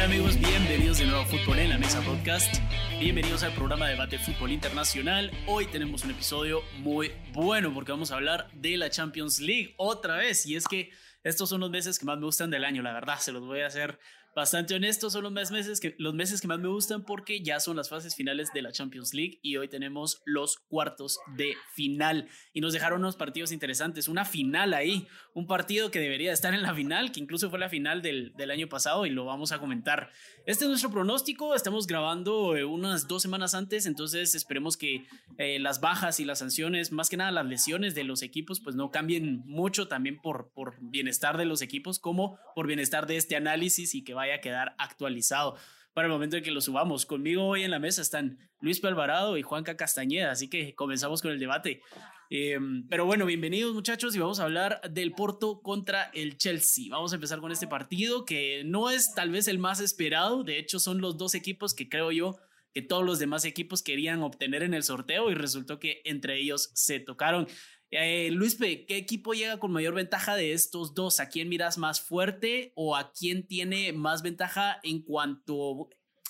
tal amigos? Bienvenidos de nuevo a Fútbol en la Mesa Podcast. Bienvenidos al programa de Debate Fútbol Internacional. Hoy tenemos un episodio muy bueno porque vamos a hablar de la Champions League otra vez. Y es que estos son los meses que más me gustan del año, la verdad, se los voy a hacer bastante honestos, son los meses, que, los meses que más me gustan porque ya son las fases finales de la Champions League y hoy tenemos los cuartos de final. Y nos dejaron unos partidos interesantes, una final ahí, un partido que debería estar en la final, que incluso fue la final del, del año pasado y lo vamos a comentar. Este es nuestro pronóstico, estamos grabando eh, unas dos semanas antes, entonces esperemos que eh, las bajas y las sanciones, más que nada las lesiones de los equipos, pues no cambien mucho también por, por bienestar de los equipos como por bienestar de este análisis y que vaya a quedar actualizado para el momento en que lo subamos. Conmigo hoy en la mesa están Luis Alvarado y Juanca Castañeda, así que comenzamos con el debate. Em, pero bueno, bienvenidos muchachos y vamos a hablar del Porto contra el Chelsea. Vamos a empezar con este partido que no es tal vez el más esperado, de hecho son los dos equipos que creo yo que todos los demás equipos querían obtener en el sorteo y resultó que entre ellos se tocaron. Eh, Luis ¿qué equipo llega con mayor ventaja de estos dos? ¿A quién miras más fuerte o a quién tiene más ventaja en cuanto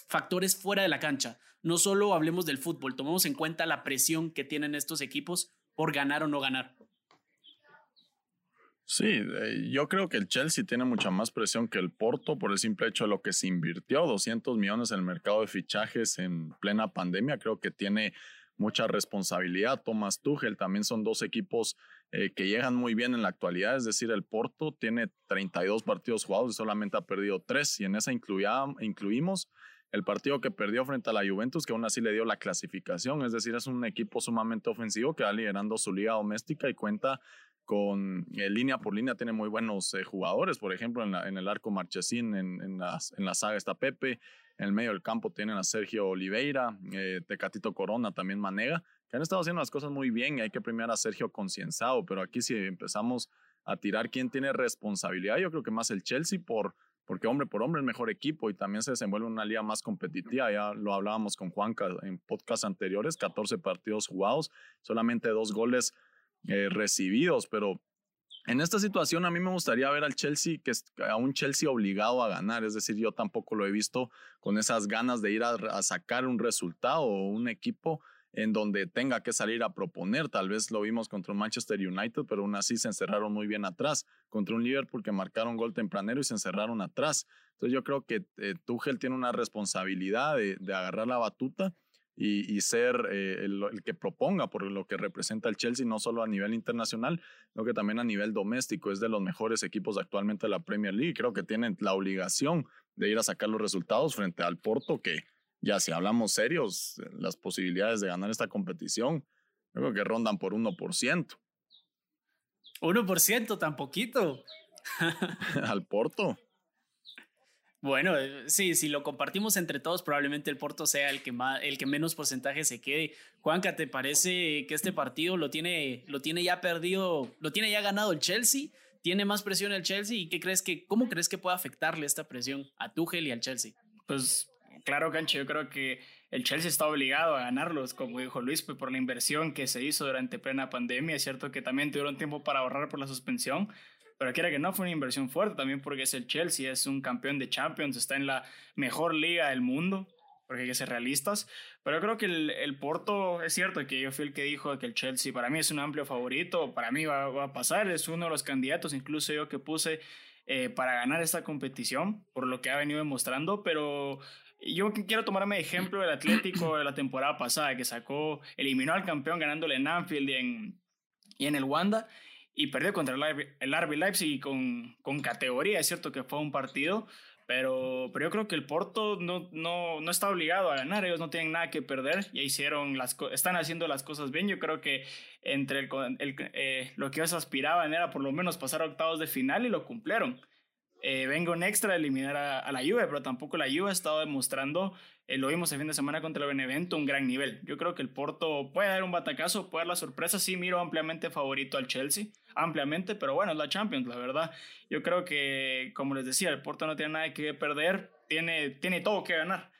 factores fuera de la cancha? No solo hablemos del fútbol, tomemos en cuenta la presión que tienen estos equipos por ganar o no ganar. Sí, eh, yo creo que el Chelsea tiene mucha más presión que el Porto por el simple hecho de lo que se invirtió, 200 millones en el mercado de fichajes en plena pandemia, creo que tiene mucha responsabilidad. Thomas Tuchel también son dos equipos eh, que llegan muy bien en la actualidad, es decir, el Porto tiene 32 partidos jugados y solamente ha perdido 3 y en esa incluimos el partido que perdió frente a la Juventus, que aún así le dio la clasificación, es decir, es un equipo sumamente ofensivo que va liderando su liga doméstica y cuenta con eh, línea por línea, tiene muy buenos eh, jugadores, por ejemplo, en, el arco Marchesín, en, la saga está Pepe, en el medio del campo tienen a Sergio Oliveira, eh, Tecatito Corona, también Manega, que han estado haciendo las cosas muy bien y hay que premiar a Sergio Concienzado, pero aquí si empezamos a tirar quién tiene responsabilidad, yo creo que más el Chelsea por porque hombre por hombre es mejor equipo y también se desenvuelve una liga más competitiva. Ya lo hablábamos con Juanca en podcasts anteriores, 14 partidos jugados, solamente dos goles eh, recibidos, pero en esta situación a mí me gustaría ver al Chelsea, que es a un Chelsea obligado a ganar, es decir, yo tampoco lo he visto con esas ganas de ir a, sacar un resultado o un equipo en donde tenga que salir a proponer. Tal vez lo vimos contra Manchester United, pero aún así se encerraron muy bien atrás. Contra un Liverpool que marcaron gol tempranero y se encerraron atrás. Entonces yo creo que eh, Tuchel tiene una responsabilidad de agarrar la batuta y, ser eh, el, que proponga por lo que representa el Chelsea, no solo a nivel internacional, sino que también a nivel doméstico. Es de los mejores equipos actualmente de la Premier League. Creo que tienen la obligación de ir a sacar los resultados frente al Porto, que ya si hablamos serios, las posibilidades de ganar esta competición, creo que rondan por 1%. 1%, tan poquito. al Porto. Bueno, eh, sí, si lo compartimos entre todos, probablemente el Porto sea el que más, el que menos porcentaje se quede. Juanca, ¿te parece que este partido lo tiene, lo tiene ya perdido, lo tiene ya ganado el Chelsea? ¿Tiene más presión el Chelsea? ¿Y qué crees que, cómo crees que puede afectarle esta presión a Tuchel y al Chelsea? Pues claro, Cancho, yo creo que el Chelsea está obligado a ganarlos, como dijo Luis, pues, por la inversión que se hizo durante plena pandemia. Es cierto que también tuvieron tiempo para ahorrar por la suspensión, pero quiera que no, fue una inversión fuerte también porque es el Chelsea, es un campeón de Champions, está en la mejor liga del mundo, porque hay que ser realistas. Pero yo creo que el, el Porto, es cierto que yo fui el que dijo que el Chelsea para mí es un amplio favorito, para mí va, a pasar, es uno de los candidatos, incluso yo que puse eh, para ganar esta competición, por lo que ha venido demostrando, pero yo quiero tomarme de ejemplo el Atlético de la temporada pasada, que sacó, eliminó al campeón ganándole en Anfield y en, y en el Wanda y perdió contra el RB Leipzig con, con categoría. Es cierto que fue un partido, pero, pero yo creo que el Porto no, no, no está obligado a ganar. Ellos no tienen nada que perder. Ya hicieron las están haciendo las cosas bien. Yo creo que entre el, eh, lo que ellos aspiraban era por lo menos pasar a octavos de final y lo cumplieron eh, venga un extra a eliminar a, la Juve, pero tampoco la Juve ha estado demostrando, eh, lo vimos el fin de semana contra el Benevento, un gran nivel. Yo creo que el Porto puede dar un batacazo, puede dar la sorpresa, sí miro ampliamente favorito al Chelsea, ampliamente, pero bueno, es la Champions, la verdad. Yo creo que, como les decía, el Porto no tiene nada que perder, tiene, tiene todo que ganar.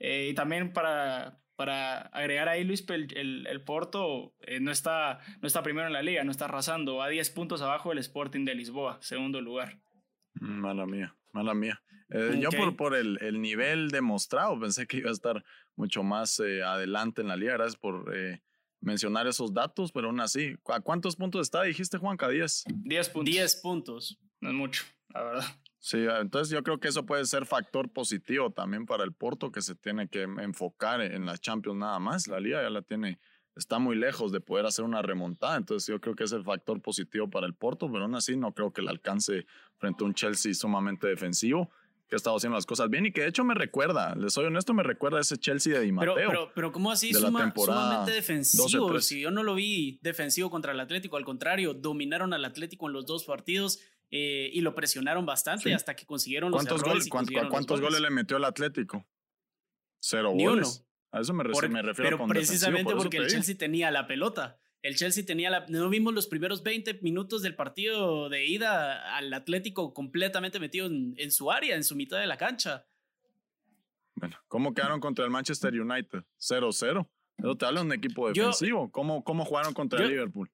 Eh, y también para, para agregar ahí, Luis, el, el, Porto eh, no, está, no está primero en la liga, no está arrasando, a 10 puntos abajo del Sporting de Lisboa, segundo lugar. Mala mía, mala mía. Eh, yo por, por el, el, nivel demostrado pensé que iba a estar mucho más eh, adelante en la liga. Gracias por eh, mencionar esos datos, pero aún así, ¿a cuántos puntos está? Dijiste, Juanca, 10. 10 puntos. 10 puntos. No es mucho, la verdad. Sí, ah, entonces yo creo que eso puede ser factor positivo también para el Porto, que se tiene que enfocar en la Champions nada más. La liga ya la tiene, está muy lejos de poder hacer una remontada, entonces yo creo que es el factor positivo para el Porto, pero aún así no creo que le alcance frente a un Chelsea sumamente defensivo que ha estado haciendo las cosas bien y que de hecho me recuerda, les soy honesto, me recuerda a ese Chelsea de Di Matteo. Pero, pero, pero ¿cómo así suma, sumamente defensivo? Si yo no lo vi defensivo contra el Atlético, al contrario, dominaron al Atlético en los dos partidos eh, y lo presionaron bastante hasta que consiguieron los ¿Cuántos, goles ¿cuántos goles le metió el Atlético? Cero goles. A eso me, me refiero. Pero precisamente porque el Chelsea tenía la pelota. El Chelsea tenía la. No vimos los primeros 20 minutos del partido de ida al Atlético completamente metido en, su área, en su mitad de la cancha. Bueno, ¿cómo quedaron contra el Manchester United? 0-0. Eso te habla de un equipo defensivo. ¿Cómo, ¿Cómo jugaron contra el Liverpool?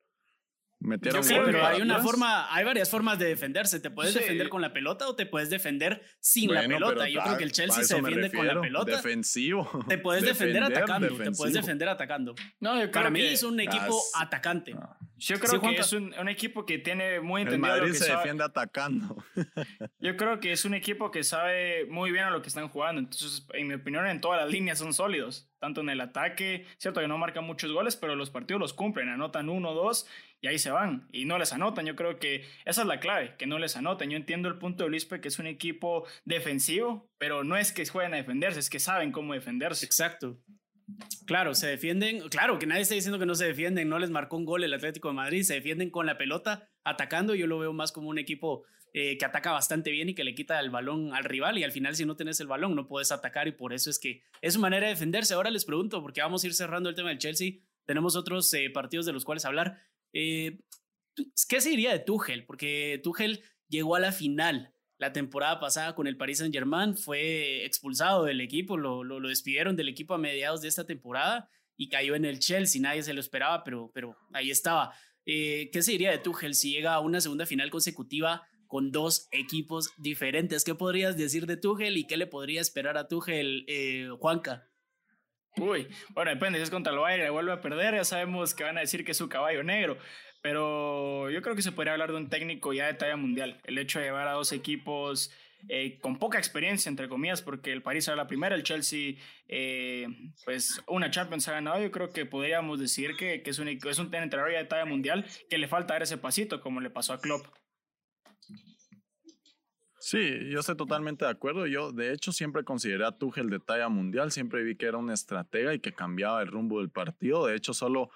Metieron sí, pero hay una forma, hay varias formas de defenderse. Te puedes defender con la pelota o te puedes defender sin la pelota. Yo creo que el Chelsea se defiende con la pelota. Defensivo. Te puedes defender, atacando. Te puedes defender atacando. No, Para mí es un equipo atacante. Yo creo que es un, un, equipo que tiene muy entendido. El Madrid que se defiende atacando. Yo creo que es un equipo que sabe muy bien a lo que están jugando. Entonces, en mi opinión, en todas las líneas son sólidos. Tanto en el ataque, cierto que no marcan muchos goles, pero los partidos los cumplen. Anotan uno, dos y ahí se van. Y no les anotan. Yo creo que esa es la clave, que no les anoten. Yo entiendo el punto de Lispe, que es un equipo defensivo, pero no es que jueguen a defenderse, es que saben cómo defenderse. Exacto. Claro, se defienden, claro, que nadie está diciendo que no se defienden, no les marcó un gol el Atlético de Madrid, se defienden con la pelota, atacando, yo lo veo más como un equipo eh, que ataca bastante bien y que le quita el balón al rival y al final si no tenés el balón no puedes atacar y por eso es que es su manera de defenderse. Ahora les pregunto, porque vamos a ir cerrando el tema del Chelsea, tenemos otros eh, partidos de los cuales hablar. Eh, ¿Qué se diría de Tuchel? Porque Tuchel llegó a la final la temporada pasada con el Paris Saint Germain, fue expulsado del equipo, lo, lo, despidieron del equipo a mediados de esta temporada y cayó en el Chelsea, nadie se lo esperaba, pero, pero ahí estaba. Eh, ¿Qué se diría de Tuchel si llega a una segunda final consecutiva con dos equipos diferentes? ¿Qué podrías decir de Tuchel y qué le podría esperar a Tuchel, eh, Juanca? Uy, bueno, depende, si es contra el Bayern y vuelve a perder, ya sabemos que van a decir que es su caballo negro, pero yo creo que se podría hablar de un técnico ya de talla mundial. El hecho de llevar a dos equipos eh, con poca experiencia, entre comillas, porque el París era la primera, el Chelsea, eh, pues una Champions ha ganado. Yo creo que podríamos decir que, que es, un, es un entrenador ya de talla mundial que le falta dar ese pasito, como le pasó a Klopp. Sí, yo estoy totalmente de acuerdo. Yo, de hecho, siempre consideré a Tuchel de talla mundial. Siempre vi que era un estratega y que cambiaba el rumbo del partido. De hecho, solo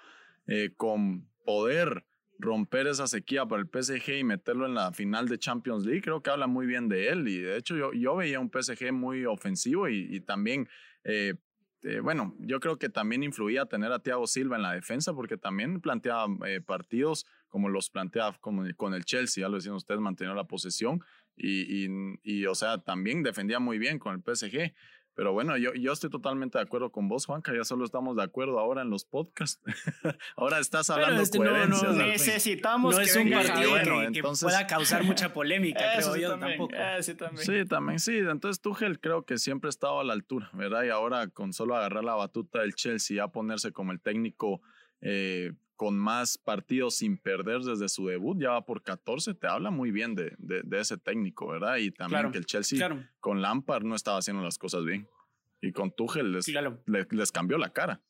eh, con poder romper esa sequía para el PSG y meterlo en la final de Champions League, creo que habla muy bien de él. Y de hecho yo, yo veía un PSG muy ofensivo y, también, eh, eh, bueno, yo creo que también influía tener a Thiago Silva en la defensa porque también planteaba eh, partidos como los planteaba con el Chelsea, ya lo decían ustedes, mantener la posesión y, y, y, o sea, también defendía muy bien con el PSG. Pero bueno, yo, yo estoy totalmente de acuerdo con vos, Juanca. Ya solo estamos de acuerdo ahora en los podcasts. ahora estás hablando este coherencias. No, necesitamos no que es un partido que, pueda causar mucha polémica, creo yo tampoco. sí, también. sí, también. Sí, entonces Tuchel creo que siempre ha estado a la altura, ¿verdad? Y ahora con solo agarrar la batuta del Chelsea, a ponerse como el técnico eh, con más partidos sin perder desde su debut, ya va por 14, te habla muy bien de, de, ese técnico, ¿verdad? Y también que el Chelsea con Lampard no estaba haciendo las cosas bien. Y con Tuchel les, les, cambió la cara.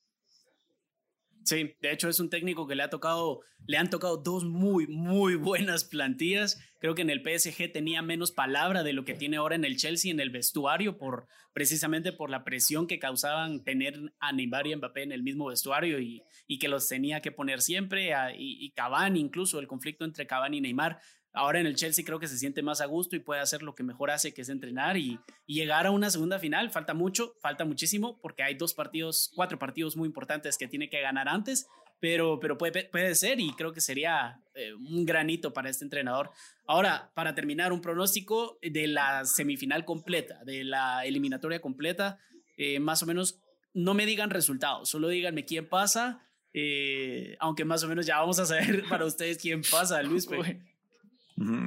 Sí, de hecho es un técnico que le ha tocado, le han tocado dos muy, muy buenas plantillas. Creo que en el PSG tenía menos palabra de lo que tiene ahora en el Chelsea, en el vestuario, por precisamente por la presión que causaban tener a Neymar y Mbappé en el mismo vestuario y, que los tenía que poner siempre, y, y Cavani, incluso el conflicto entre Cavani y Neymar. Ahora en el Chelsea creo que se siente más a gusto y puede hacer lo que mejor hace, que es entrenar y, llegar a una segunda final. Falta mucho, falta muchísimo, porque hay dos partidos, cuatro partidos muy importantes que tiene que ganar antes, pero, pero puede, puede ser y creo que sería eh, un granito para este entrenador. Ahora, para terminar, un pronóstico de la semifinal completa, de la eliminatoria completa, eh, más o menos, no me digan resultados, solo díganme quién pasa. Eh, aunque más o menos ya vamos a saber para ustedes quién pasa, Luis.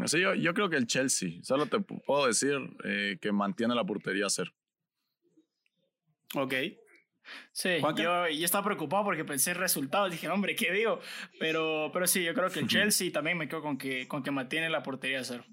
Sí, yo, yo, creo que el Chelsea, solo te puedo decir eh, que mantiene la portería a cero. Ok. Sí, yo, yo, estaba preocupado porque pensé en resultados. Dije, hombre, ¿qué digo? Pero, pero sí, yo creo que el Chelsea también me quedo con que, con que mantiene la portería a cero.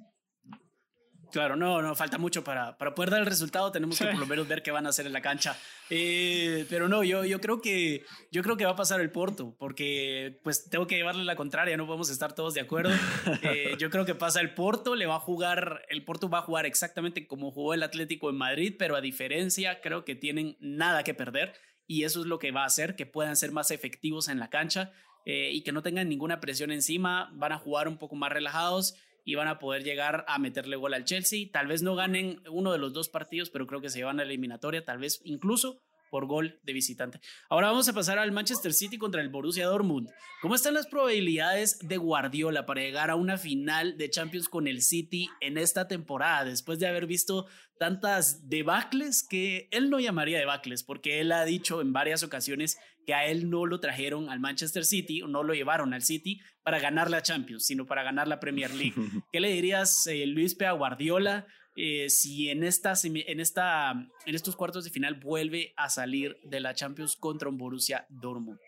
Claro, no, no, falta mucho para, para poder dar el resultado. Tenemos que por lo menos ver qué van a hacer en la cancha. Eh, pero no, yo, yo, creo que, yo creo que va a pasar el Porto, porque pues tengo que llevarle la contraria, no podemos estar todos de acuerdo. Eh, yo creo que pasa el Porto, le va a jugar, el Porto va a jugar exactamente como jugó el Atlético en Madrid, pero a diferencia creo que tienen nada que perder y eso es lo que va a hacer que puedan ser más efectivos en la cancha eh, y que no tengan ninguna presión encima, van a jugar un poco más relajados y van a poder llegar a meterle gol al Chelsea. Tal vez no ganen uno de los dos partidos, pero creo que se llevan a la eliminatoria, tal vez incluso por gol de visitante. Ahora vamos a pasar al Manchester City contra el Borussia Dortmund. ¿Cómo están las probabilidades de Guardiola para llegar a una final de Champions con el City en esta temporada, después de haber visto tantas debacles que él no llamaría debacles, porque él ha dicho en varias ocasiones que a él no lo trajeron al Manchester City o no lo llevaron al City para ganar la Champions, sino para ganar la Premier League. ¿Qué le dirías, eh, Luis P. a Guardiola? Eh, si en, esta, en, esta, en estos cuartos de final vuelve a salir de la Champions contra un Borussia Dortmund.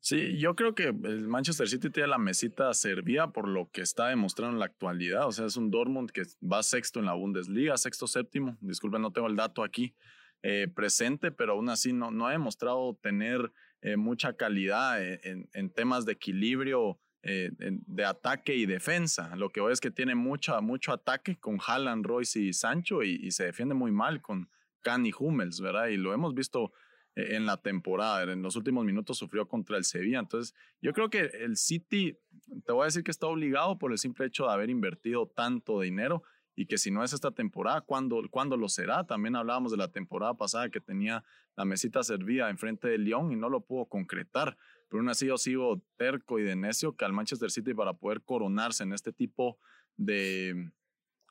Sí, yo creo que el Manchester City tiene la mesita servida por lo que está demostrando en la actualidad. O sea, es un Dortmund que va sexto en la Bundesliga, sexto, séptimo. Disculpen, no tengo el dato aquí eh, presente, pero aún así no, no ha demostrado tener eh, mucha calidad en, temas de equilibrio eh, de ataque y defensa. Lo que veo es que tiene mucho, mucho ataque con Haaland, Royce y Sancho y, se defiende muy mal con Can y Hummels, ¿verdad? Y lo hemos visto eh, en la temporada. En los últimos minutos sufrió contra el Sevilla. Entonces, yo creo que el City, te voy a decir que está obligado por el simple hecho de haber invertido tanto dinero y que si no es esta temporada, ¿cuándo, ¿cuándo lo será? También hablábamos de la temporada pasada que tenía la mesita servida enfrente de Lyon y no lo pudo concretar pero aún así yo sigo terco y de necio que al Manchester City para poder coronarse en este tipo de,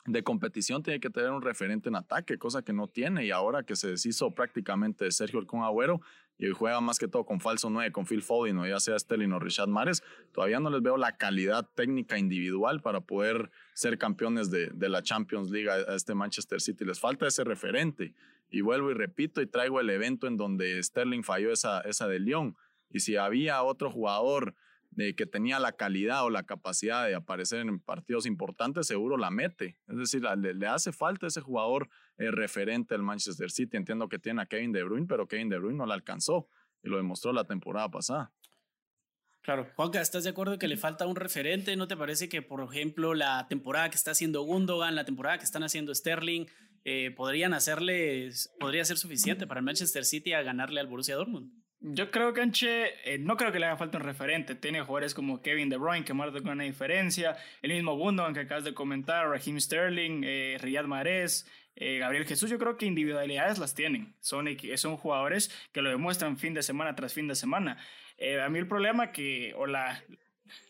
de competición tiene que tener un referente en ataque, cosa que no tiene. Y ahora que se deshizo prácticamente de Sergio El Agüero y juega más que todo con falso 9, con Phil Foden o ya sea Sterling o Richard Mares, todavía no les veo la calidad técnica individual para poder ser campeones de, de la Champions League a, este Manchester City. Les falta ese referente. Y vuelvo y repito y traigo el evento en donde Sterling falló esa, esa de Lyon y si había otro jugador de que tenía la calidad o la capacidad de aparecer en partidos importantes, seguro la mete. Es decir, le, hace falta ese jugador eh, referente al Manchester City. Entiendo que tiene a Kevin De Bruyne, pero Kevin De Bruyne no la alcanzó y lo demostró la temporada pasada. Claro, Juanca, ¿estás de acuerdo que le falta un referente? ¿No te parece que, por ejemplo, la temporada que está haciendo Gundogan, la temporada que están haciendo Sterling, eh, podrían hacerle, podría ser suficiente para el Manchester City a ganarle al Borussia Dortmund? Yo creo que Anche, eh, no creo que le haga falta un referente. Tiene jugadores como Kevin De Bruyne que marcan una diferencia. El mismo Gundogan que acabas de comentar, Raheem Sterling, eh, Riyad Mahrez, eh, Gabriel Jesús. Yo creo que individualidades las tienen. Son, son jugadores que lo demuestran fin de semana tras fin de semana. A mí el problema que, o la,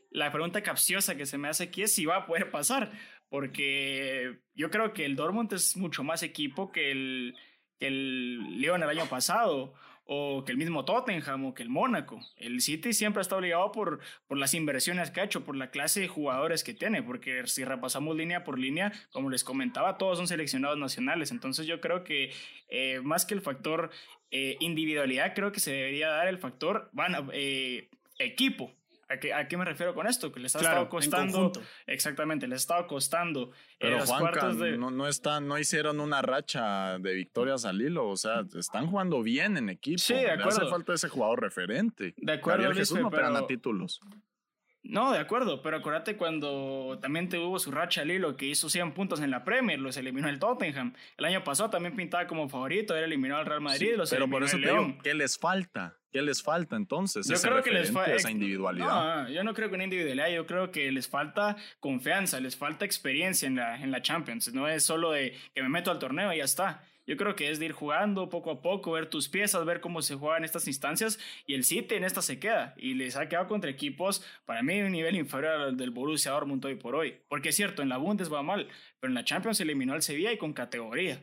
la pregunta capciosa que se me hace aquí es si va a poder pasar. Porque yo creo que el Dortmund es mucho más equipo que el, que el León el año pasado o que el mismo Tottenham o que el Mónaco. El City siempre está obligado por, por las inversiones que ha hecho, por la clase de jugadores que tiene, porque si repasamos línea por línea, como les comentaba, todos son seleccionados nacionales. Entonces yo creo que eh, más que el factor eh, individualidad, creo que se debería dar el factor van, eh, equipo. ¿A qué, ¿A qué, me refiero con esto? Que les ha estado costando. Exactamente, les ha estado costando. Pero de... no, no, están, no hicieron una racha de victorias al hilo. O sea, están jugando bien en equipo. Sí, de acuerdo. Le hace falta ese jugador referente. De acuerdo. Gabriel Jesús no pero... a títulos. No, de acuerdo, pero acuérdate cuando también tuvo su racha al hilo que hizo 100 puntos en la Premier, los eliminó el Tottenham. El año pasado también pintaba como favorito, era eliminado al Real Madrid, sí, los pero por eso te digo, ¿qué les falta? ¿Qué les falta entonces? Yo creo que les falta esa individualidad. No, yo no creo que una individualidad, yo creo que les falta confianza, les falta experiencia en la, en la Champions. No es solo de que me meto al torneo y ya está. Yo creo que es de ir jugando poco a poco, ver tus piezas, ver cómo se juega en estas instancias y el City en esta se queda y les ha quedado contra equipos para mí un nivel inferior al del Borussia Dortmund hoy por hoy. Porque es cierto, en la Bundes va mal, pero en la Champions eliminó al Sevilla y con categoría.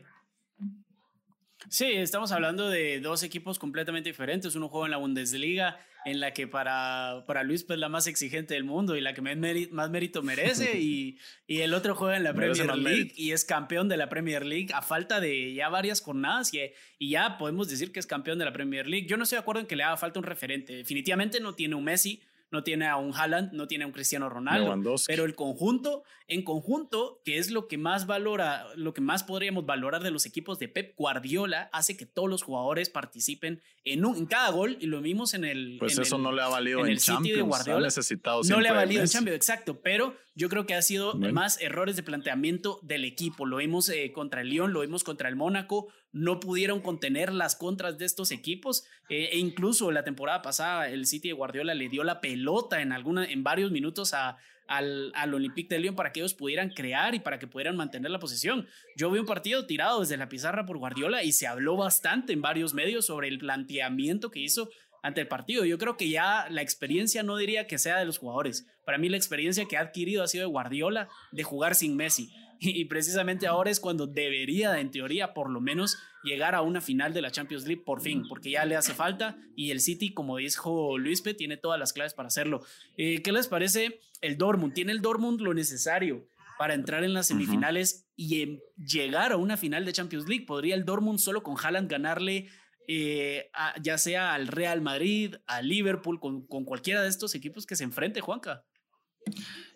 Sí, estamos hablando de dos equipos completamente diferentes. Uno juega en la Bundesliga, en la que para, para Luis pues, es la más exigente del mundo y la que más, mérito, merece, y, y, el otro juega en la Premier League y es campeón de la Premier League a falta de ya varias jornadas y, y ya podemos decir que es campeón de la Premier League. Yo no estoy de acuerdo en que le haga falta un referente. Definitivamente no tiene un Messi no tiene a un Haaland, no tiene a un Cristiano Ronaldo, pero el conjunto, en conjunto, que es lo que más valora, lo que más podríamos valorar de los equipos de Pep Guardiola, hace que todos los jugadores participen en, un, en cada gol y lo vimos en el Pues eso no le ha valido en, el Champions, de Guardiola. necesitado no le ha valido en Champions, exacto, pero yo creo que ha sido más errores de planteamiento del equipo. Lo vimos eh, contra el Lyon, lo vimos contra el Mónaco, no pudieron contener las contras de estos equipos eh, e incluso la temporada pasada el City de Guardiola le dio la pelota en, alguna, en varios minutos a, al, al Olympique de Lyon para que ellos pudieran crear y para que pudieran mantener la posición. Yo vi un partido tirado desde la pizarra por Guardiola y se habló bastante en varios medios sobre el planteamiento que hizo ante el partido. Yo creo que ya la experiencia no diría que sea de los jugadores. Para mí la experiencia que ha adquirido ha sido de Guardiola de jugar sin Messi. Y precisamente ahora es cuando debería, en teoría, por lo menos llegar a una final de la Champions League por fin, porque ya le hace falta y el City, como dijo Luispe, tiene todas las claves para hacerlo. Eh, ¿Qué les parece el Dortmund? ¿Tiene el Dortmund lo necesario para entrar en las semifinales y llegar a una final de Champions League? ¿Podría el Dortmund solo con Haaland ganarle eh, ya sea al Real Madrid, al Liverpool, con, con cualquiera de estos equipos que se enfrente, Juanca?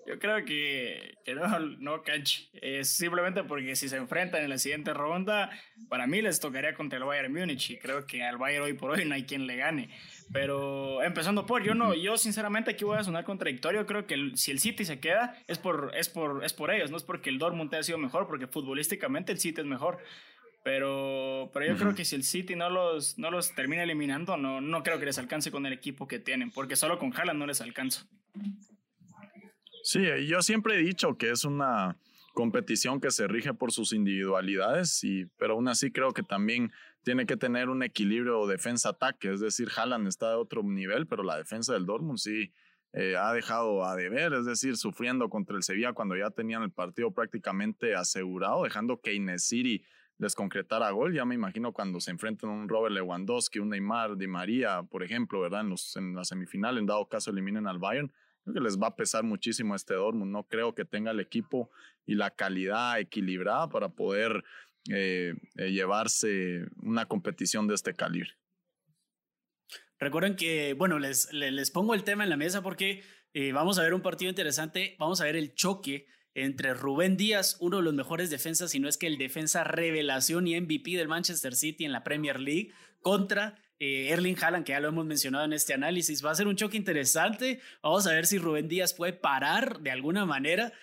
Yo creo que, no, no canche. Es simplemente porque si se enfrentan en la siguiente ronda, para mí les tocaría contra el Bayern Múnich y creo que al Bayern hoy por hoy no hay quien le gane. Pero empezando por, yo no, yo sinceramente aquí voy a sonar contradictorio. Creo que si el City se queda es por, es por, es por ellos, no es porque el Dortmund haya sido mejor, porque futbolísticamente el City es mejor. Pero, pero yo creo que si el City no los, no los termina eliminando, no, no creo que les alcance con el equipo que tienen, porque solo con Haaland no les alcanza. Sí, yo siempre he dicho que es una competición que se rige por sus individualidades, y, pero aún así creo que también tiene que tener un equilibrio defensa-ataque, es decir, Haaland está de otro nivel, pero la defensa del Dortmund sí eh, ha dejado a deber, es decir, sufriendo contra el Sevilla cuando ya tenían el partido prácticamente asegurado, dejando que Inesiri les concretara gol. Ya me imagino cuando se enfrentan un Robert Lewandowski, un Neymar, Di María, por ejemplo, ¿verdad? En, los, en la semifinal, en dado caso eliminen al Bayern, Creo que les va a pesar muchísimo este Dortmund. No creo que tenga el equipo y la calidad equilibrada para poder eh, eh, llevarse una competición de este calibre. Recuerden que, bueno, les, les, pongo el tema en la mesa porque eh, vamos a ver un partido interesante. Vamos a ver el choque entre Rubén Díaz, uno de los mejores defensas, si no es que el defensa revelación y MVP del Manchester City en la Premier League, contra eh, Erling Haaland, que ya lo hemos mencionado en este análisis. Va a ser un choque interesante. Vamos a ver si Rubén Díaz puede parar de alguna manera.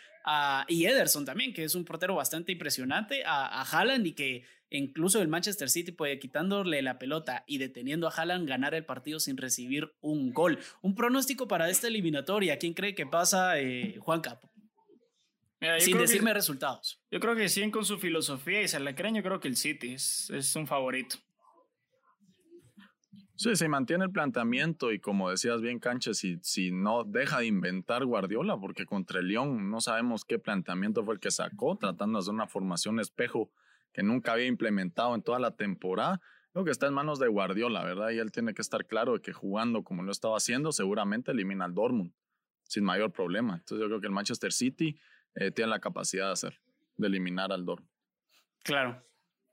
y Ederson también, que es un portero bastante impresionante, a, a Haaland y que incluso el Manchester City puede quitándole la pelota y deteniendo a Haaland ganar el partido sin recibir un gol. Un pronóstico para esta eliminatoria. ¿Quién cree que pasa, eh, Juan Capo? sin decirme resultados. Yo creo que sí, con su filosofía y se la creen, yo creo que el City es, es un favorito. Sí, se mantiene el planteamiento y como decías bien, Cancha, si, si no deja de inventar Guardiola, porque contra el León no sabemos qué planteamiento fue el que sacó, tratando de hacer una formación espejo que nunca había implementado en toda la temporada. Creo que está en manos de Guardiola, ¿verdad? Y él tiene que estar claro de que jugando como lo estaba haciendo, seguramente elimina al Dortmund sin mayor problema. Entonces yo creo que el Manchester City eh, tiene la capacidad de hacer, de eliminar al Dortmund. Claro,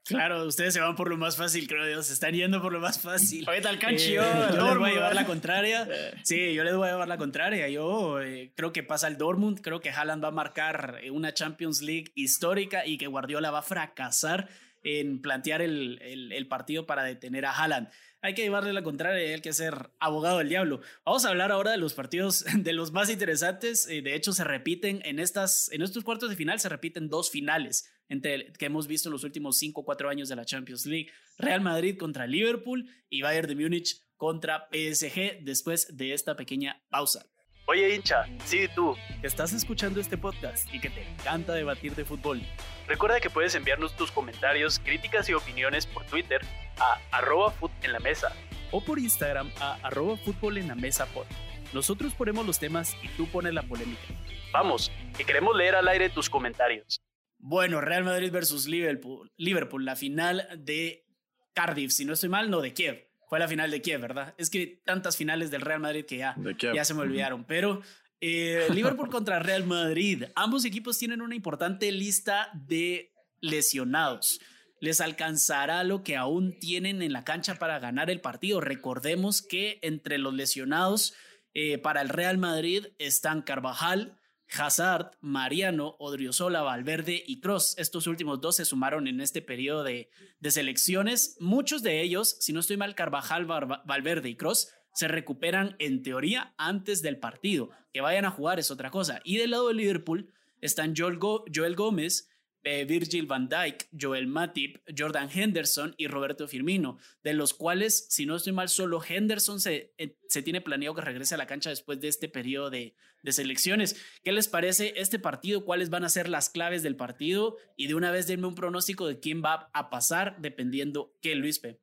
Claro, ustedes se van por lo más fácil, creo yo. Se están yendo por lo más fácil. Ahorita al canchi, yo, les voy a llevar la contraria. Sí, yo les voy a llevar la contraria. Yo eh, creo que pasa el Dortmund. Creo que Haaland va a marcar eh, una Champions League histórica y que Guardiola va a fracasar en plantear el, el, partido para detener a Haaland. Hay que llevarle la contraria, hay que ser abogado del diablo. Vamos a hablar ahora de los partidos de los más interesantes. Eh, de hecho, se repiten en, estas, en estos cuartos de final, se repiten dos finales entre, que hemos visto en los últimos 5 o 4 años de la Champions League. Real Madrid contra Liverpool y Bayern de Múnich contra PSG después de esta pequeña pausa. Oye hincha, sí tú, que estás escuchando este podcast y que te encanta debatir de fútbol. Recuerda que puedes enviarnos tus comentarios, críticas y opiniones por Twitter a arroba en la mesa o por Instagram a arroba fútbol en la mesa por. Nosotros ponemos los temas y tú pones la polémica. Vamos, que queremos leer al aire tus comentarios. Bueno, Real Madrid versus Liverpool, Liverpool, la final de Cardiff, si no estoy mal, no, de Kiev. Fue la final de Kiev, ¿verdad? Es que tantas finales del Real Madrid que ya, ya se me olvidaron. Pero eh, Liverpool contra Real Madrid. Ambos equipos tienen una importante lista de lesionados. ¿Les alcanzará lo que aún tienen en la cancha para ganar el partido? Recordemos que entre los lesionados eh, para el Real Madrid están Carvajal, Hazard, Mariano, Odriozola, Valverde y Cross. Estos últimos dos se sumaron en este periodo de, selecciones. Muchos de ellos, si no estoy mal, Carvajal, Valverde y Cross se recuperan en teoría antes del partido. Que vayan a jugar es otra cosa. Y del lado de Liverpool están Joel, Joel Gómez, eh, Virgil van Dijk, Joel Matip, Jordan Henderson y Roberto Firmino, de los cuales, si no estoy mal, solo Henderson se, eh, se tiene planeado que regrese a la cancha después de este periodo de, de, selecciones. ¿Qué les parece este partido? ¿Cuáles van a ser las claves del partido? Y de una vez denme un pronóstico de quién va a pasar dependiendo qué, Luis P.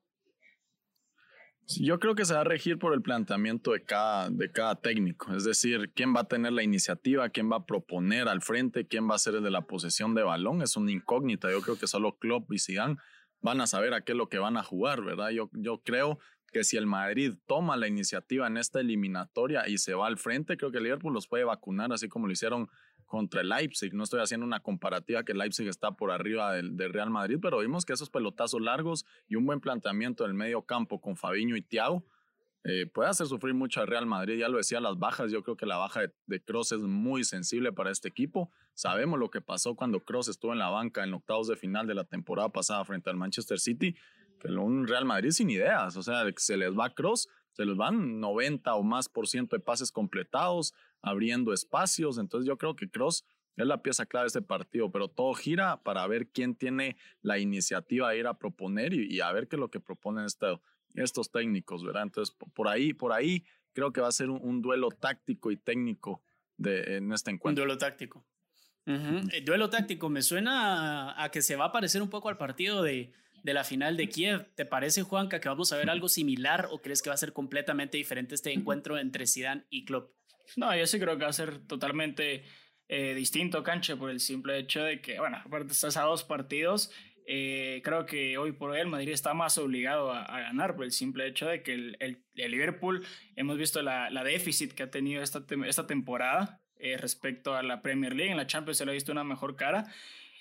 Yo creo que se va a regir por el planteamiento de cada, de cada técnico, es decir, quién va a tener la iniciativa, quién va a proponer al frente, quién va a ser el de la posesión de balón, es una incógnita. Yo creo que solo Klopp y Zidane van a saber a qué es lo que van a jugar, ¿verdad? Yo, yo creo que si el Madrid toma la iniciativa en esta eliminatoria y se va al frente, creo que el Liverpool los puede vacunar, así como lo hicieron contra el Leipzig. No estoy haciendo una comparativa que Leipzig está por arriba del, Real Madrid, pero vimos que esos pelotazos largos y un buen planteamiento del medio campo con Fabiño y Thiago eh, puede hacer sufrir mucho al Real Madrid. Ya lo decía, las bajas, yo creo que la baja de, de Cross es muy sensible para este equipo. Sabemos lo que pasó cuando Cross estuvo en la banca en octavos de final de la temporada pasada frente al Manchester City, que un Real Madrid sin ideas, o sea, se les va Cross, se les van 90 o más por ciento de pases completados, abriendo espacios. Entonces yo creo que Cross es la pieza clave de este partido, pero todo gira para ver quién tiene la iniciativa de ir a proponer y, a ver qué es lo que proponen estos técnicos, ¿verdad? Entonces por ahí, por ahí creo que va a ser un, duelo táctico y técnico de, en este encuentro. Un duelo táctico. El duelo táctico me suena a, que se va a parecer un poco al partido de, de la final de Kiev. ¿Te parece, Juanca, que vamos a ver algo similar o crees que va a ser completamente diferente este encuentro entre Zidane y Klopp? No, yo sí creo que va a ser totalmente eh, distinto, canche por el simple hecho de que, bueno, aparte estás a dos partidos, eh, creo que hoy por hoy el Madrid está más obligado a, ganar por el simple hecho de que el, el, Liverpool, hemos visto la, la, déficit que ha tenido esta, esta temporada eh, respecto a la Premier League, en la Champions se le ha visto una mejor cara.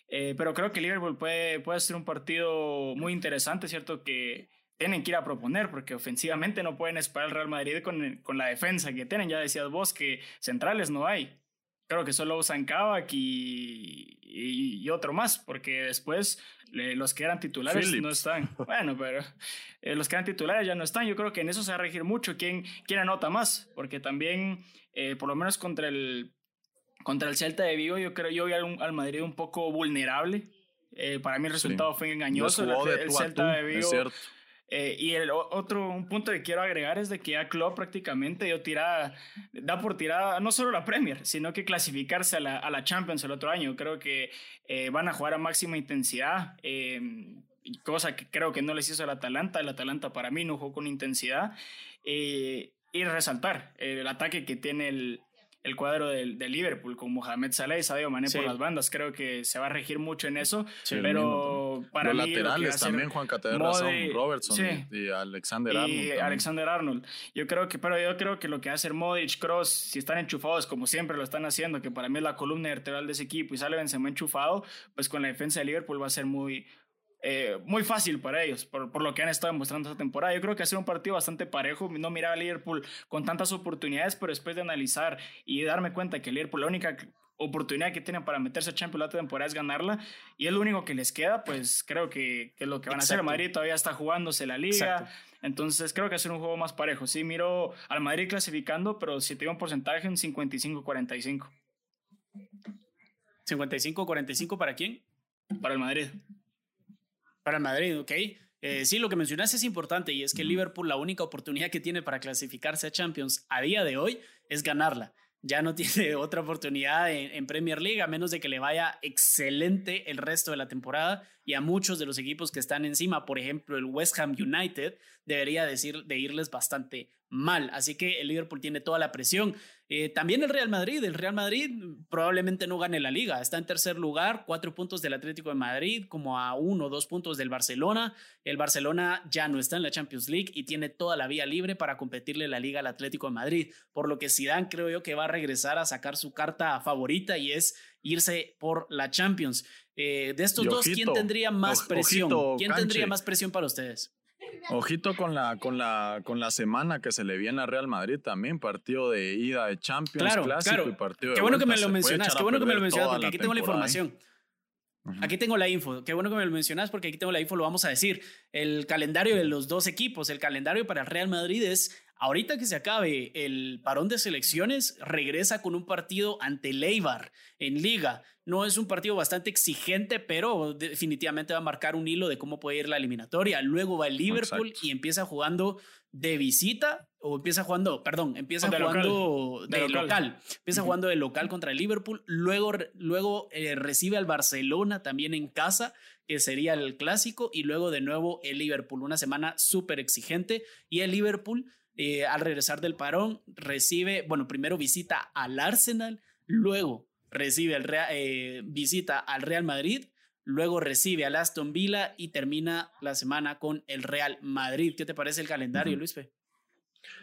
pero creo que Liverpool puede, puede ser un partido muy interesante, ¿cierto? Que tienen que ir a proponer, porque ofensivamente no pueden esperar el Real Madrid con, con, la defensa que tienen. Ya decías vos que centrales no hay. Creo que solo usan Kavak y, y, otro más, porque después los que eran titulares no están. Bueno, pero eh, los que eran titulares ya no están. Yo creo que en eso se va a regir mucho quién, quién anota más, porque también, eh, por lo menos contra el, contra el Celta de Vigo, yo creo yo vi al, al Madrid un poco vulnerable. Eh, para mí el resultado fue engañoso. El, Celta de Vigo eh, y el otro un punto que quiero agregar es de que ya Klopp prácticamente dio tirada, da por tirada no solo la Premier, sino que clasificarse a la, a la Champions el otro año. Creo que eh, van a jugar a máxima intensidad, eh, cosa que creo que no les hizo el Atalanta. El Atalanta para mí no jugó con intensidad. y resaltar el ataque que tiene el, el cuadro del de Liverpool con Mohamed Salah y Sadio Mané por las bandas. Creo que se va a regir mucho en eso, pero para Los laterales también, Juan Razón, Robertson y, Alexander Arnold. Y Alexander Arnold. Yo creo que, pero yo creo que lo que hace Modric, Cross, si están enchufados como siempre lo están haciendo, que para mí es la columna vertebral de ese equipo y sale Benzema enchufado, pues con la defensa de Liverpool va a ser muy eh, muy fácil para ellos, por, por, lo que han estado demostrando esta temporada. Yo creo que ha sido un partido bastante parejo. No miraba a Liverpool con tantas oportunidades, pero después de analizar y darme cuenta que Liverpool, la única oportunidad que tienen para meterse a Champions la temporada es ganarla y es lo único que les queda, pues creo que, que es lo que van a hacer. Madrid todavía está jugándose la liga, entonces creo que va a ser un juego más parejo. Sí, miro al Madrid clasificando, pero si tengo un porcentaje, un 55-45. ¿55-45 para quién? Para el Madrid para el Madrid, ¿ok? Eh, sí, lo que mencionaste es importante y es que Liverpool la única oportunidad que tiene para clasificarse a Champions a día de hoy es ganarla. Ya no tiene otra oportunidad en, Premier League a menos de que le vaya excelente el resto de la temporada y a muchos de los equipos que están encima, por ejemplo el West Ham United, debería decir de irles bastante mal. Así que el Liverpool tiene toda la presión. Eh, también el Real Madrid. El Real Madrid probablemente no gane la liga. Está en tercer lugar, cuatro puntos del Atlético de Madrid, como a uno o dos puntos del Barcelona. El Barcelona ya no está en la Champions League y tiene toda la vía libre para competirle la liga al Atlético de Madrid. Por lo que Zidane creo yo que va a regresar a sacar su carta favorita y es irse por la Champions. Eh, de estos dos, ¿quién tendría más presión? ¿Quién tendría más presión para ustedes? Ojito con la, con, la, con la semana que se le viene a Real Madrid también, partido de ida de Champions, clásico y partido de Qué bueno que me lo mencionas, qué bueno que me lo mencionas porque aquí tengo la información. Aquí tengo la info, qué bueno que me lo mencionas porque aquí tengo la info, lo vamos a decir. El calendario de los dos equipos, el calendario para el Real Madrid es Ahorita que se acabe el parón de selecciones, regresa con un partido ante Leibar en liga. No es un partido bastante exigente, pero definitivamente va a marcar un hilo de cómo puede ir la eliminatoria. Luego va el Liverpool y empieza jugando de visita o empieza jugando, perdón, empieza jugando de, local. Empieza jugando de local contra el Liverpool, luego, luego eh, recibe al Barcelona también en casa, que sería el clásico, y luego de nuevo el Liverpool, una semana súper exigente, y el Liverpool eh, al regresar del parón, recibe, bueno, primero visita al Arsenal, luego recibe el eh, visita al Real Madrid, luego recibe al Aston Villa y termina la semana con el Real Madrid. ¿Qué te parece el calendario, Luis P?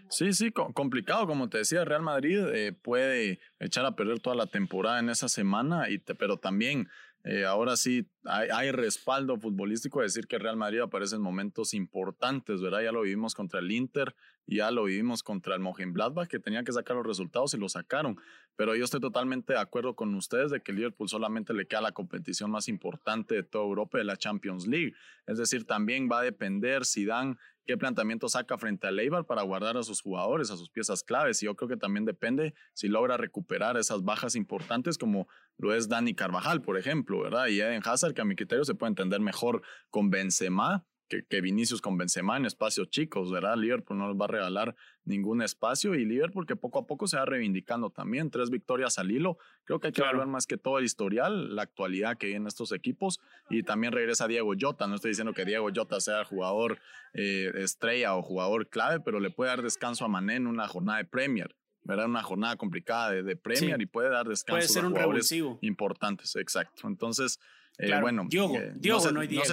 Sí, sí, complicado, como te decía, Real Madrid eh, puede echar a perder toda la temporada en esa semana, y pero también eh, ahora sí hay, respaldo futbolístico de decir que Real Madrid aparece en momentos importantes, ¿verdad? Ya lo vivimos contra el Inter, ya lo vivimos contra el Mönchengladbach, que tenía que sacar los resultados y lo sacaron. Pero yo estoy totalmente de acuerdo con ustedes de que el Liverpool solamente le queda la competición más importante de toda Europa, de la Champions League. Es decir, también va a depender si dan qué planteamiento saca frente al Eibar para guardar a sus jugadores, a sus piezas claves. Y yo creo que también depende si logra recuperar esas bajas importantes como lo es Dani Carvajal, por ejemplo, ¿verdad? Y Eden Hazard, que a mi criterio se puede entender mejor con Benzema que, que, Vinicius con Benzema en espacios chicos, ¿verdad? Liverpool no les va a regalar ningún espacio y Liverpool que poco a poco se va reivindicando también, tres victorias al hilo, creo que hay que ver más que todo el historial, la actualidad que hay en estos equipos y también regresa Diego Jota, no estoy diciendo que Diego Jota sea jugador eh, estrella o jugador clave, pero le puede dar descanso a Mané en una jornada de Premier. ¿verdad? Una jornada complicada de, Premier y puede dar descanso puede ser a jugadores importantes, exacto. Entonces, eh, bueno, Diogo, eh, Diogo, no, hay Diego.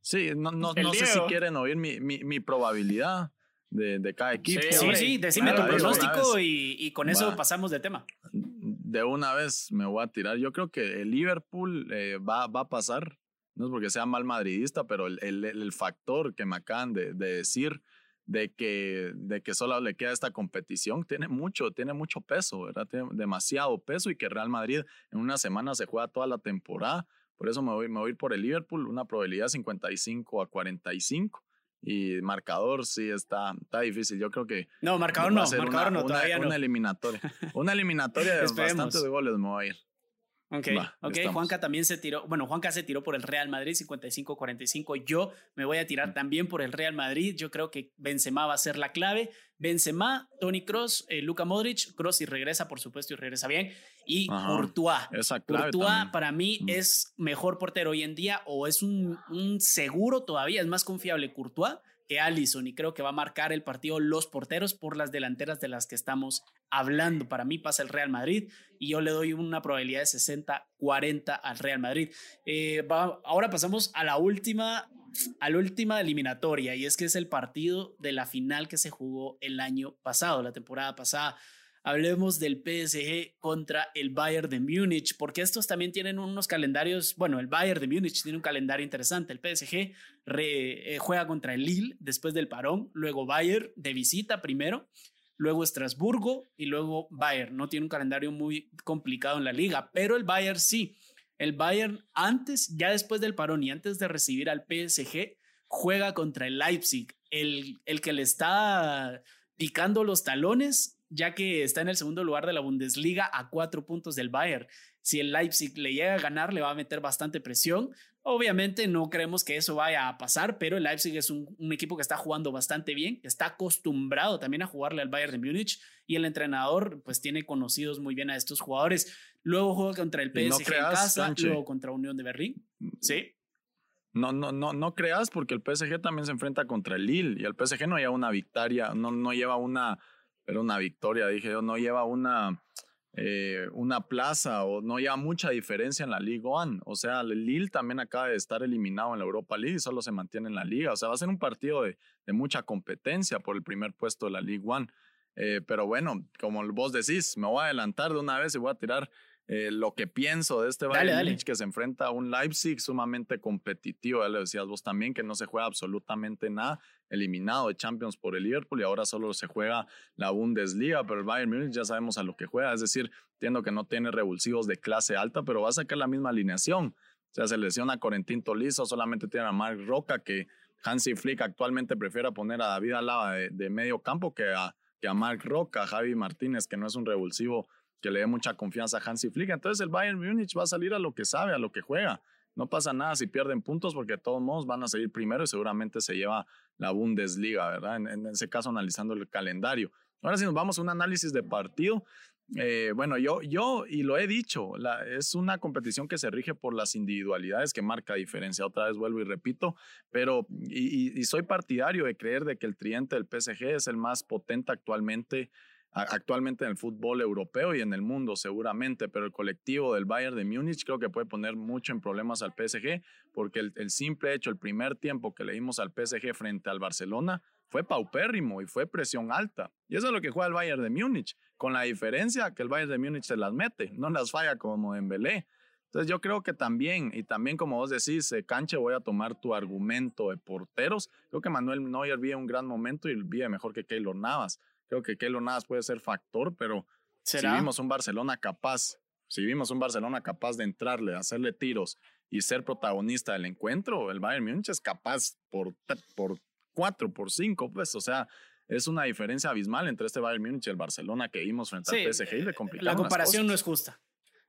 Sí, no, no, no sé si quieren oír mi, mi, mi probabilidad de, de, cada equipo. Sí, sí, decime tu pronóstico y, y, con eso pasamos de tema. De una vez me voy a tirar. Yo creo que el Liverpool eh, va, va a pasar. No es porque sea mal madridista, pero el, el, el factor que me acaban de, de, decir de que, de que solo le queda esta competición tiene mucho, tiene mucho peso, ¿verdad? Tiene demasiado peso y que Real Madrid en una semana se juega toda la temporada por eso me voy, me voy a ir por el Liverpool, una probabilidad 55 a 45. Y marcador sí está, está difícil. Yo creo que. No, marcador no, marcador no, todavía una, eliminatoria. Una eliminatoria de bastantes goles me voy a ir. Ok, ok. Juanca también se tiró. Bueno, Juanca se tiró por el Real Madrid 55-45. Yo me voy a tirar también por el Real Madrid. Yo creo que Benzema va a ser la clave. Benzema, Tony Cross, eh, Luca Modric. Cross y regresa, por supuesto, y regresa bien. Y Courtois. Courtois para mí es mejor portero hoy en día o es un, un seguro todavía. Es más confiable Courtois que Allison y creo que va a marcar el partido los porteros por las delanteras de las que estamos hablando. Para mí pasa el Real Madrid y yo le doy una probabilidad de 60-40 al Real Madrid. Eh, ahora pasamos a la última a la última eliminatoria y es que es el partido de la final que se jugó el año pasado, la temporada pasada hablemos del PSG contra el Bayern de Múnich, porque estos también tienen unos calendarios, bueno, el Bayern de Múnich tiene un calendario interesante, el PSG eh, juega contra el Lille después del parón, luego Bayern de visita primero, luego Estrasburgo y luego Bayern, no tiene un calendario muy complicado en la liga, pero el Bayern sí, el Bayern antes, ya después del parón y antes de recibir al PSG, juega contra el Leipzig, el, el que le está picando los talones ya que está en el segundo lugar de la Bundesliga a cuatro puntos del Bayern. Si el Leipzig le llega a ganar, le va a meter bastante presión. Obviamente no creemos que eso vaya a pasar, pero el Leipzig es un, equipo que está jugando bastante bien, está acostumbrado también a jugarle al Bayern de Múnich y el entrenador pues tiene conocidos muy bien a estos jugadores. Luego juega contra el PSG en casa, luego contra Unión de Berlín. Mm. Sí. No, no, no, no creas porque el PSG también se enfrenta contra el Lille y el PSG no lleva una victoria, no, no lleva una, pero una victoria, dije yo, no lleva una, eh, una plaza o no lleva mucha diferencia en la Ligue 1. O sea, el Lille también acaba de estar eliminado en la Europa League y solo se mantiene en la liga. O sea, va a ser un partido de, de mucha competencia por el primer puesto de la Ligue 1. Eh, pero bueno, como vos decís, me voy a adelantar de una vez y voy a tirar eh, lo que pienso de este Bayern Múnich que se enfrenta a un Leipzig sumamente competitivo. Ya le decías vos también que no se juega absolutamente nada, eliminado de Champions por el Liverpool y ahora solo se juega la Bundesliga, pero el Bayern Múnich ya sabemos a lo que juega, es decir, entiendo que no tiene revulsivos de clase alta, pero va a sacar la misma alineación. O sea, se lesiona a Corentín Tolizo, solamente tiene a Mark Roca, que Hansi Flick actualmente prefiere poner a David Alaba de, medio campo que a, que a Mark Roca, Javi Martínez, que no es un revulsivo que le dé mucha confianza a Hansi Flick. Entonces el Bayern Múnich va a salir a lo que sabe, a lo que juega. No pasa nada si pierden puntos porque de todos modos van a seguir primero y seguramente se lleva la Bundesliga, ¿verdad? En, ese caso analizando el calendario. Ahora si nos vamos a un análisis de partido, eh, bueno, yo, yo, y lo he dicho, es una competición que se rige por las individualidades que marca diferencia. Otra vez vuelvo y repito, pero y, y soy partidario de creer de que el triente del PSG es el más potente actualmente actualmente en el fútbol europeo y en el mundo seguramente, pero el colectivo del Bayern de Múnich creo que puede poner mucho en problemas al PSG, porque el, simple hecho, el primer tiempo que le dimos al PSG frente al Barcelona fue paupérrimo y fue presión alta. Y eso es lo que juega el Bayern de Múnich, con la diferencia que el Bayern de Múnich se las mete, no las falla como en Belé. Entonces yo creo que también, y también como vos decís, eh, Canche, voy a tomar tu argumento de porteros. Creo que Manuel Neuer vive un gran momento y vive mejor que Keylor Navas. Creo que Keylor Navas puede ser factor, pero si vimos un Barcelona capaz, si vimos un Barcelona capaz de entrarle, hacerle tiros y ser protagonista del encuentro, el Bayern Múnich es capaz por, por cuatro, por cinco, pues, o sea, es una diferencia abismal entre este Bayern Múnich y el Barcelona que vimos frente al PSG y le La comparación no es justa.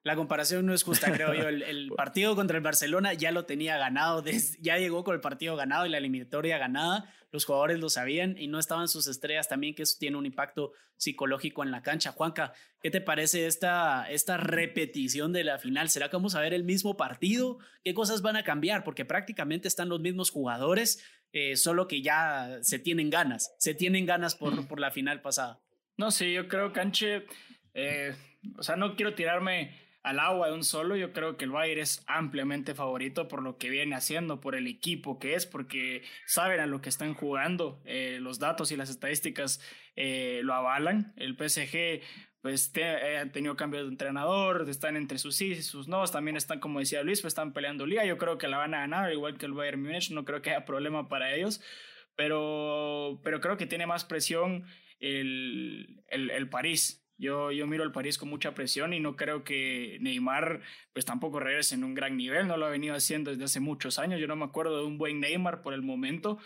La comparación no es justa, creo yo. El, partido contra el Barcelona ya lo tenía ganado, ya llegó con el partido ganado y la eliminatoria ganada. Los jugadores lo sabían y no estaban sus estrellas también, que eso tiene un impacto psicológico en la cancha. Juanca, ¿qué te parece esta, esta repetición de la final? ¿Será que vamos a ver el mismo partido? ¿Qué cosas van a cambiar? Porque prácticamente están los mismos jugadores, eh, solo que ya se tienen ganas, se tienen ganas por, por la final pasada. No, sí, yo creo, Canche, eh, o sea, no quiero tirarme al agua de un solo, yo creo que el Bayern es ampliamente favorito por lo que viene haciendo, por el equipo que es, porque saben a lo que están jugando, eh, los datos y las estadísticas eh, lo avalan. El PSG pues te, han tenido cambios de entrenador, están entre sus sí y sus no, también están, como decía Luis, pues están peleando liga, yo creo que la van a ganar, igual que el Bayern Múnich, no creo que haya problema para ellos, pero, pero creo que tiene más presión el, el, el París. Yo, yo miro al París con mucha presión y no creo que Neymar pues tampoco regrese en un gran nivel, no lo ha venido haciendo desde hace muchos años, yo no me acuerdo de un buen Neymar por el momento.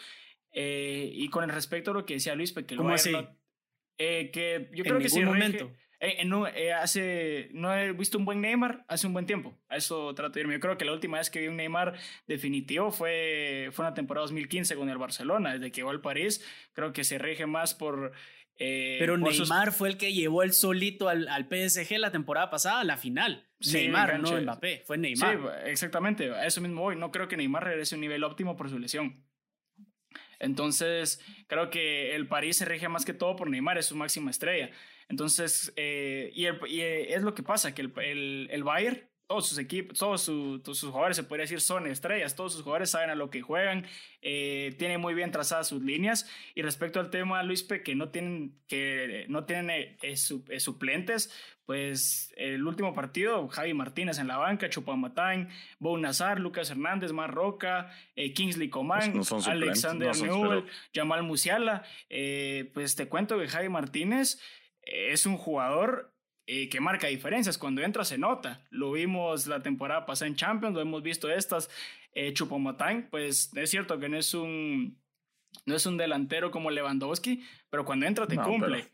Eh, y con el respecto a lo que decía Luis, porque ¿Cómo así? Eh, que yo creo que sí momento. Eh, no, hace, no he visto un buen Neymar hace un buen tiempo. A eso trato de irme. Yo creo que la última vez que vi un Neymar definitivo fue, fue en la temporada 2015 con el Barcelona. Desde que llegó al París, creo que se rige más por eh, Pero Neymar fue el que llevó el solito al, al, PSG la temporada pasada a la final. Neymar, no Mbappé, fue Neymar. Sí, exactamente, a eso mismo voy. No creo que Neymar regrese a un nivel óptimo por su lesión. Entonces, creo que el París se rige más que todo por Neymar, es su máxima estrella. Entonces, eh, y, eh, es lo que pasa, que el, el, el Bayern todos sus equipos, todos, sus jugadores, se podría decir, son estrellas, todos sus jugadores saben a lo que juegan, eh, tienen muy bien trazadas sus líneas. Y respecto al tema, Luis Pe, que no tienen, que no tienen eh, eh, suplentes, pues el último partido, Javi Martínez en la banca, Chupamatán, Bo Nazar, Lucas Hernández, Mar Roca, Kingsley Coman, Alexander Newell, Jamal Musiala. pues te cuento que Javi Martínez es un jugador eh, que marca diferencias. Cuando entra se nota. Lo vimos la temporada pasada en Champions, lo hemos visto estas. Eh, pues es cierto que no es un no es un delantero como Lewandowski, pero cuando entra te cumple.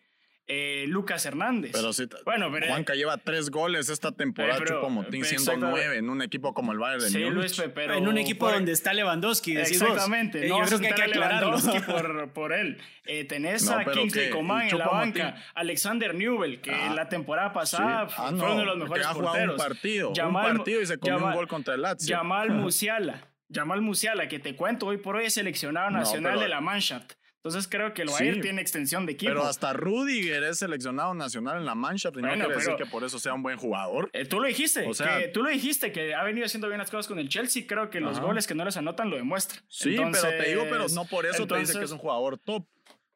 Eh, Lucas Hernández. Pero sí, bueno, pero, Juanca lleva tres goles esta temporada, Chupo Motín, siendo nueve en un equipo como el Bayern de sí, Luis, pero en un equipo donde está Lewandowski. Exactamente, no yo creo que hay que aclararlo. por, por él. Eh, tenés a Kingsley Coman en la banca, Alexander Newell, que ah, la temporada pasada ah, fue uno de los mejores ha porteros. un partido, un partido y se comió un gol contra el Lazio. Jamal Musiala Jamal Musiala, que te cuento, hoy por hoy es seleccionado nacional de la Mannschaft. Entonces creo que el Bayern tiene extensión de equipo. Pero hasta Rudiger es seleccionado nacional en la Mannschaft y no quiere decir que por eso sea un buen jugador. Eh, tú lo dijiste, o sea, que, tú lo dijiste que ha venido haciendo bien las cosas con el Chelsea. Creo que los goles que no les anotan lo demuestran. Sí, pero te digo, pero no por eso te dice que es un jugador top.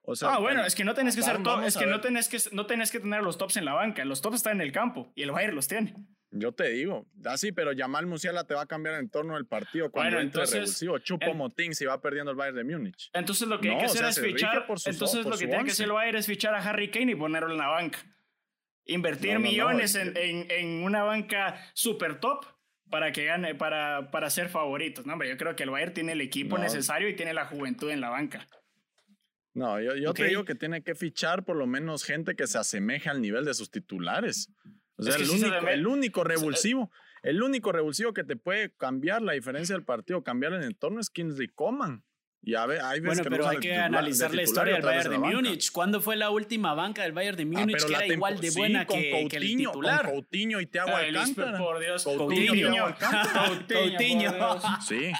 O sea, ah, bueno, es que no tenés que ser top, es que no tenés que no tenés que tener los tops en la banca, los tops están en el campo y el Bayern los tiene. Yo te digo, así, pero Jamal Musiala te va a cambiar el entorno del partido cuando bueno, entre revulsivo. Chupo Motín si va perdiendo el Bayern de Múnich. Entonces lo que hay que hacer es fichar. entonces lo que tiene que hacer el Bayern es fichar a Harry Kane y ponerlo en la banca. Invertir millones en, en, en, una banca super top para que gane, para, para ser favoritos. No, hombre, yo creo que el Bayern tiene el equipo necesario y tiene la juventud en la banca. No, yo, yo te digo que tiene que fichar por lo menos gente que se asemeje al nivel de sus titulares. O sea, el, único, el único revulsivo, el único revulsivo que te puede cambiar la diferencia del partido, cambiar el entorno es Kingsley Coman. Y a ver, hay bueno, pero hay que analizar la historia del Bayern de, Múnich. ¿Cuándo fue la última banca del Bayern de ah, Múnich que era igual de buena que, que, el titular? Con Coutinho y Thiago Alcántara. Por Dios, Coutinho. Coutinho. Coutinho. Sí.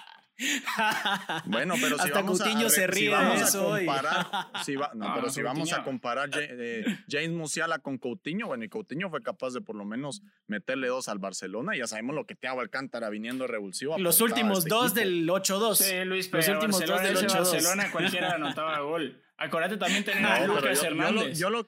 bueno, pero si Hasta vamos Coutinho a, se ríe si vamos a comparar, si va, no, pero si vamos a comparar eh, James Musiala con Coutinho, bueno, y Coutinho fue capaz de por lo menos meterle dos al Barcelona, y ya sabemos lo que te hago Alcántara viniendo revulsivo. Los últimos este dos del 8-2. Sí, Luis, los últimos dos del 8-2. Barcelona cualquiera anotaba gol. Acuérdate también tener a Lucas Hernández. Yo lo,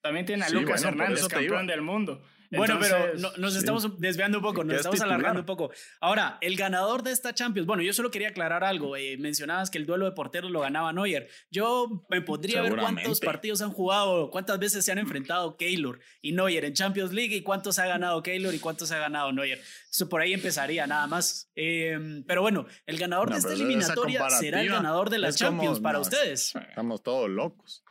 también tiene a Lucas Hernández, campeón del mundo. Bueno, pero nos estamos desviando un poco, nos estamos alargando un poco. Ahora, el ganador de esta Champions, bueno, yo solo quería aclarar algo. Eh, mencionabas que el duelo de porteros lo ganaba Neuer. Yo me podría ver cuántos partidos han jugado, cuántas veces se han enfrentado Keylor y Neuer en Champions League y cuántos ha ganado Keylor y cuántos ha ganado Neuer. Eso por ahí empezaría nada más. Em, pero bueno, el ganador de esta eliminatoria será el ganador de la Champions para ustedes. Estamos todos locos.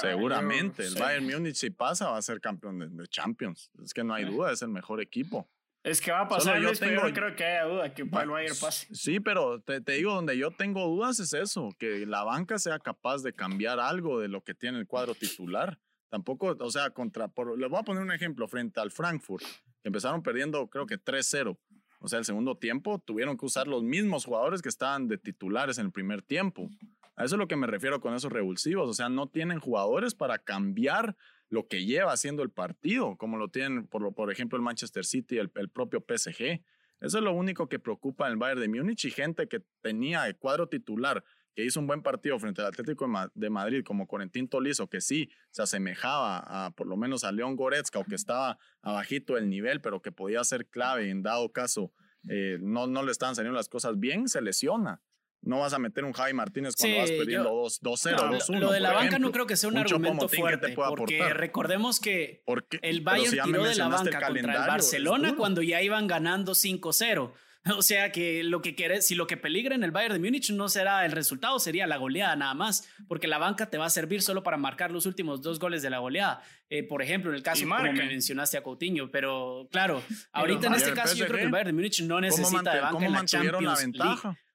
Seguramente, el Bayern Múnich si pasa va a ser campeón de, Champions. Es que no hay duda, es el mejor equipo. Es que va a pasar, yo tengo, creo que haya duda que el Bayern pase. Sí, pero te, te, digo, donde yo tengo dudas es eso, que la banca sea capaz de cambiar algo de lo que tiene el cuadro titular. Tampoco, o sea, contra, por, les voy a poner un ejemplo, frente al Frankfurt, que empezaron perdiendo creo que 3-0. O sea, el segundo tiempo tuvieron que usar los mismos jugadores que estaban de titulares en el primer tiempo. A eso es lo que me refiero con esos revulsivos. O sea, no tienen jugadores para cambiar lo que lleva haciendo el partido, como lo tienen, por, por ejemplo, el Manchester City, el, el propio PSG. Eso es lo único que preocupa en el Bayern de Múnich y gente que tenía el cuadro titular, que hizo un buen partido frente al Atlético de Madrid, como Corentín Tolizo, que sí se asemejaba a por lo menos a León Goretzka o que estaba abajito del nivel, pero que podía ser clave en dado caso eh, no, no le estaban saliendo las cosas bien, se lesiona. No vas a meter un Javi Martínez cuando vas perdiendo 2-0, 2-1. Lo de la banca no creo que sea un, argumento fuerte, porque recordemos que el Bayern tiró de la banca contra el Barcelona cuando ya iban ganando 5-0. O sea que lo que quiere, si lo que peligra en el Bayern de Múnich no será el resultado, sería la goleada nada más, porque la banca te va a servir solo para marcar los últimos dos goles de la goleada. Eh, por ejemplo, en el caso como me mencionaste a Coutinho, pero claro, ahorita en este caso yo creo que el Bayern de Múnich no necesita de banca en la Champions la ventaja? League.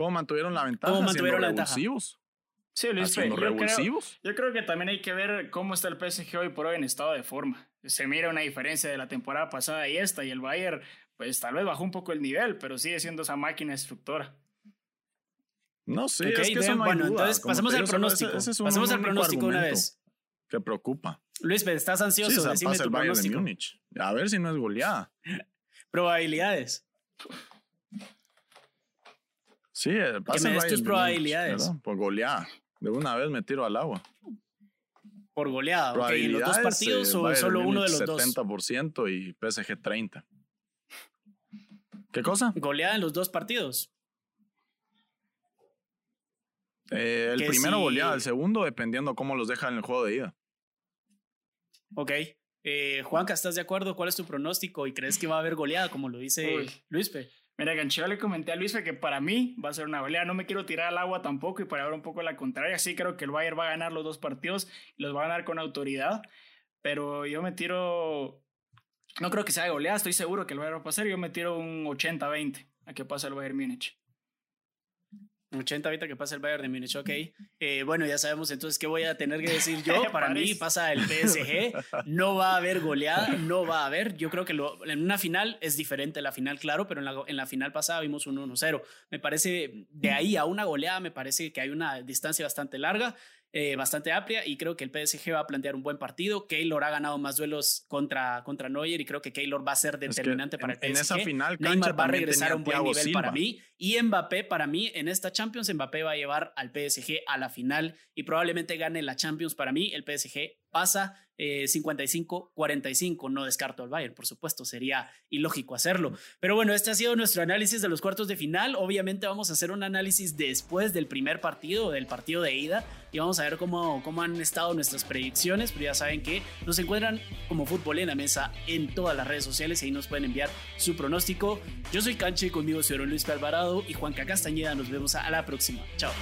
¿Cómo mantuvieron la ventaja? ¿Cómo mantuvieron la ventaja? Sí, Luis, yo creo, yo creo que también hay que ver cómo está el PSG hoy por hoy en estado de forma. Se mira una diferencia de la temporada pasada y esta, y el Bayern, pues tal vez bajó un poco el nivel, pero sigue siendo esa máquina destructora. No sé, es que eso no bueno, duda. entonces pasemos al pronóstico. pasemos al pronóstico una vez. Que preocupa. Luis, ¿estás ansioso? Sí, Decime tu el pronóstico. De Múnich. A ver si no es goleada. Probabilidades. Sí, eh, que me des tus probabilidades. Por goleada. De una vez me tiro al agua. Por goleada. Okay, ¿En los dos partidos o solo uno de los 70% dos? 70% y PSG 30%. ¿Qué cosa? Goleada en los dos partidos. Eh, el primero goleada, el segundo dependiendo cómo los deja en el juego de ida. Ok. Eh, Juanca, ¿estás de acuerdo? ¿Cuál es tu pronóstico? ¿Y crees que va a haber goleada, como lo dice Luispe? Mira, Gancho, le comenté a Luis que para mí va a ser una goleada. No me quiero tirar al agua tampoco y para ver un poco la contraria. Sí creo que el Bayern va a ganar los dos partidos y los va a ganar con autoridad. Pero yo me tiro... No creo que sea goleada, estoy seguro que el Bayern va a pasar. Yo me tiro un 80-20 a que pase el Bayern Múnich. 80 ahorita que pasa el Bayern de Múnich, ok. Eh, bueno, ya sabemos entonces qué voy a tener que decir yo. Para mí pasa el PSG, no va a haber goleada, no va a haber. Yo creo que lo, en una final es diferente la final, claro, pero en la, en la final pasada vimos un 1-0. Me parece, de ahí a una goleada, me parece que hay una distancia bastante larga. Eh, bastante amplia y creo que el PSG va a plantear un buen partido. Keylor ha ganado más duelos contra, contra Neuer y creo que Keylor va a ser determinante para el PSG. En esa final, Neymar va a regresar a un buen nivel para mí y Mbappé para mí en esta Champions Mbappé va a llevar al PSG a la final y probablemente gane la Champions para mí. El PSG pasa 55-45. Eh, no descarto al Bayern, por supuesto, sería ilógico hacerlo. Pero bueno, este ha sido nuestro análisis de los cuartos de final. Obviamente vamos a hacer un análisis después del primer partido, del partido de ida, y vamos a ver cómo, cómo han estado nuestras predicciones. Pero ya saben que nos encuentran como Fútbol en la Mesa en todas las redes sociales y ahí nos pueden enviar su pronóstico. Yo soy Canche, conmigo soy Luis Alvarado y Juanca Castañeda. Nos vemos a la próxima. Chao.